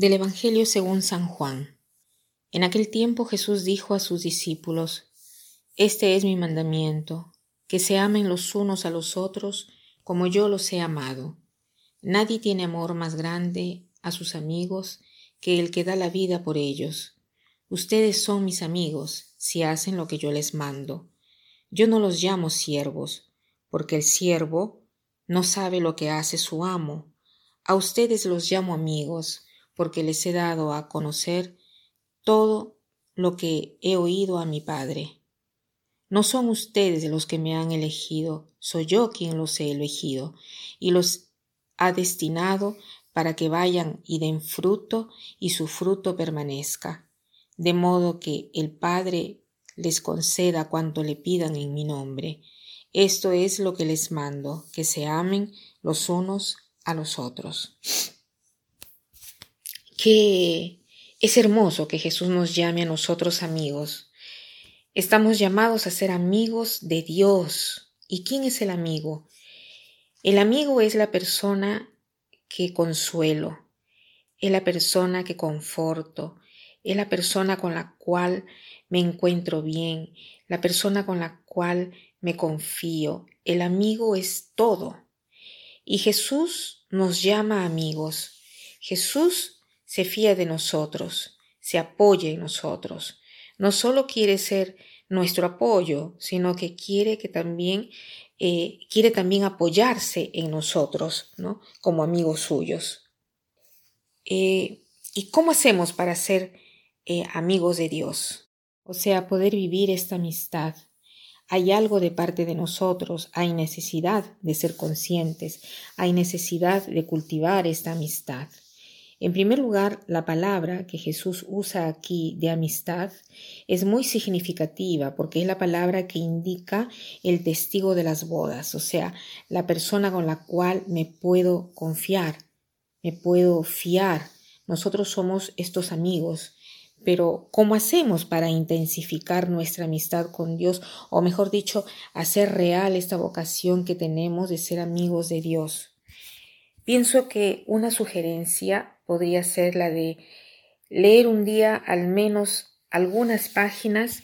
Del Evangelio según San Juan. En aquel tiempo Jesús dijo a sus discípulos, Este es mi mandamiento, que se amen los unos a los otros como yo los he amado. Nadie tiene amor más grande a sus amigos que el que da la vida por ellos. Ustedes son mis amigos si hacen lo que yo les mando. Yo no los llamo siervos, porque el siervo no sabe lo que hace su amo. A ustedes los llamo amigos, porque les he dado a conocer todo lo que he oído a mi Padre. No son ustedes los que me han elegido, soy yo quien los he elegido y los ha destinado para que vayan y den fruto y su fruto permanezca, de modo que el Padre les conceda cuanto le pidan en mi nombre. Esto es lo que les mando, que se amen los unos a los otros que es hermoso que Jesús nos llame a nosotros amigos. Estamos llamados a ser amigos de Dios. ¿Y quién es el amigo? El amigo es la persona que consuelo, es la persona que conforto, es la persona con la cual me encuentro bien, la persona con la cual me confío. El amigo es todo. Y Jesús nos llama amigos. Jesús se fía de nosotros, se apoya en nosotros. No solo quiere ser nuestro apoyo, sino que quiere que también eh, quiere también apoyarse en nosotros, ¿no? Como amigos suyos. Eh, ¿Y cómo hacemos para ser eh, amigos de Dios? O sea, poder vivir esta amistad. Hay algo de parte de nosotros, hay necesidad de ser conscientes, hay necesidad de cultivar esta amistad. En primer lugar, la palabra que Jesús usa aquí de amistad es muy significativa porque es la palabra que indica el testigo de las bodas, o sea, la persona con la cual me puedo confiar, me puedo fiar. Nosotros somos estos amigos. Pero, ¿cómo hacemos para intensificar nuestra amistad con Dios? O mejor dicho, hacer real esta vocación que tenemos de ser amigos de Dios. Pienso que una sugerencia podría ser la de leer un día al menos algunas páginas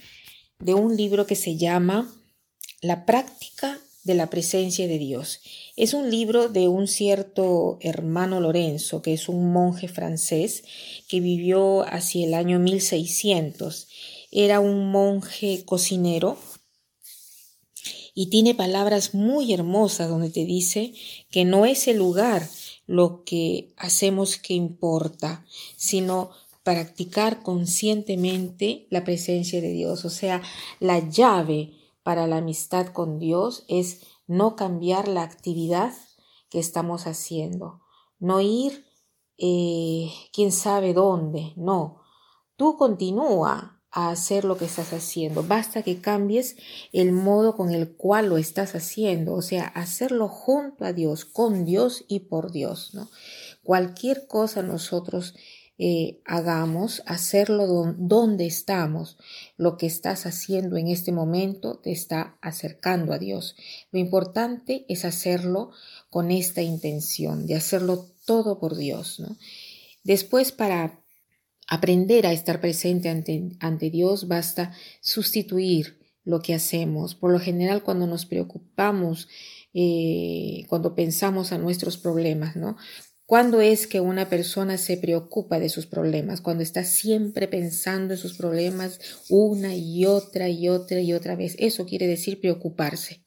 de un libro que se llama La práctica de la presencia de Dios. Es un libro de un cierto hermano Lorenzo, que es un monje francés que vivió hacia el año 1600. Era un monje cocinero y tiene palabras muy hermosas donde te dice que no es el lugar lo que hacemos que importa, sino practicar conscientemente la presencia de Dios. O sea, la llave para la amistad con Dios es no cambiar la actividad que estamos haciendo, no ir eh, quién sabe dónde, no. Tú continúa hacer lo que estás haciendo. Basta que cambies el modo con el cual lo estás haciendo, o sea, hacerlo junto a Dios, con Dios y por Dios, ¿no? Cualquier cosa nosotros eh, hagamos, hacerlo donde estamos, lo que estás haciendo en este momento te está acercando a Dios. Lo importante es hacerlo con esta intención, de hacerlo todo por Dios, ¿no? Después para aprender a estar presente ante, Dios basta sustituir lo que hacemos. Por lo general, cuando nos preocupamos, eh, cuando pensamos a nuestros problemas, ¿no? ¿Cuándo es que una persona se preocupa de sus problemas? Cuando está siempre pensando en sus problemas una y otra y otra y otra vez. Eso quiere decir preocuparse.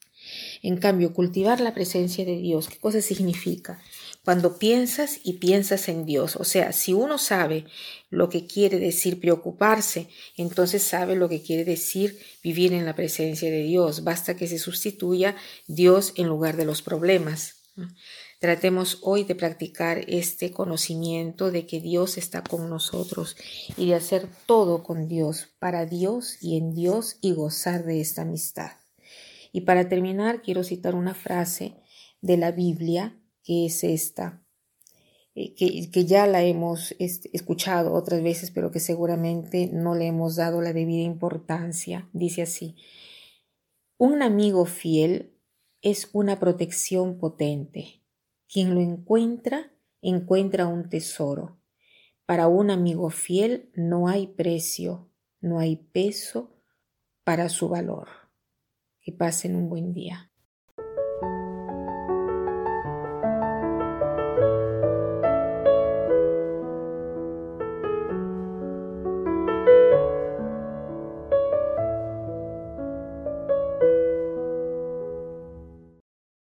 En cambio, cultivar la presencia de Dios, ¿qué cosa significa? cuando piensas y piensas en Dios. O sea, si uno sabe lo que quiere decir preocuparse, entonces sabe lo que quiere decir vivir en la presencia de Dios. Basta que se sustituya Dios en lugar de los problemas. Tratemos hoy de practicar este conocimiento de que Dios está con nosotros y de hacer todo con Dios, para Dios y en Dios y gozar de esta amistad. Y para terminar, quiero citar una frase de la Biblia que es esta, eh, que, ya la hemos escuchado otras veces, pero que seguramente no le hemos dado la debida importancia. Dice así, un amigo fiel es una protección potente. Quien lo encuentra, encuentra un tesoro, Para un amigo fiel no hay precio, no hay peso para su valor. Que pasen un buen día.